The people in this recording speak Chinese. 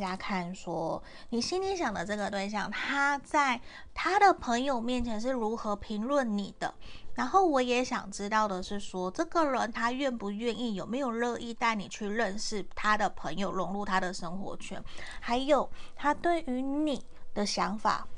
大家看说你心里想的这个对象他在他的朋友面前是如何评论你的。然后我也想知道的是说这个人他愿不愿意有没有乐意带你去认识他的朋友融入他的生活圈。还有他对于你的想法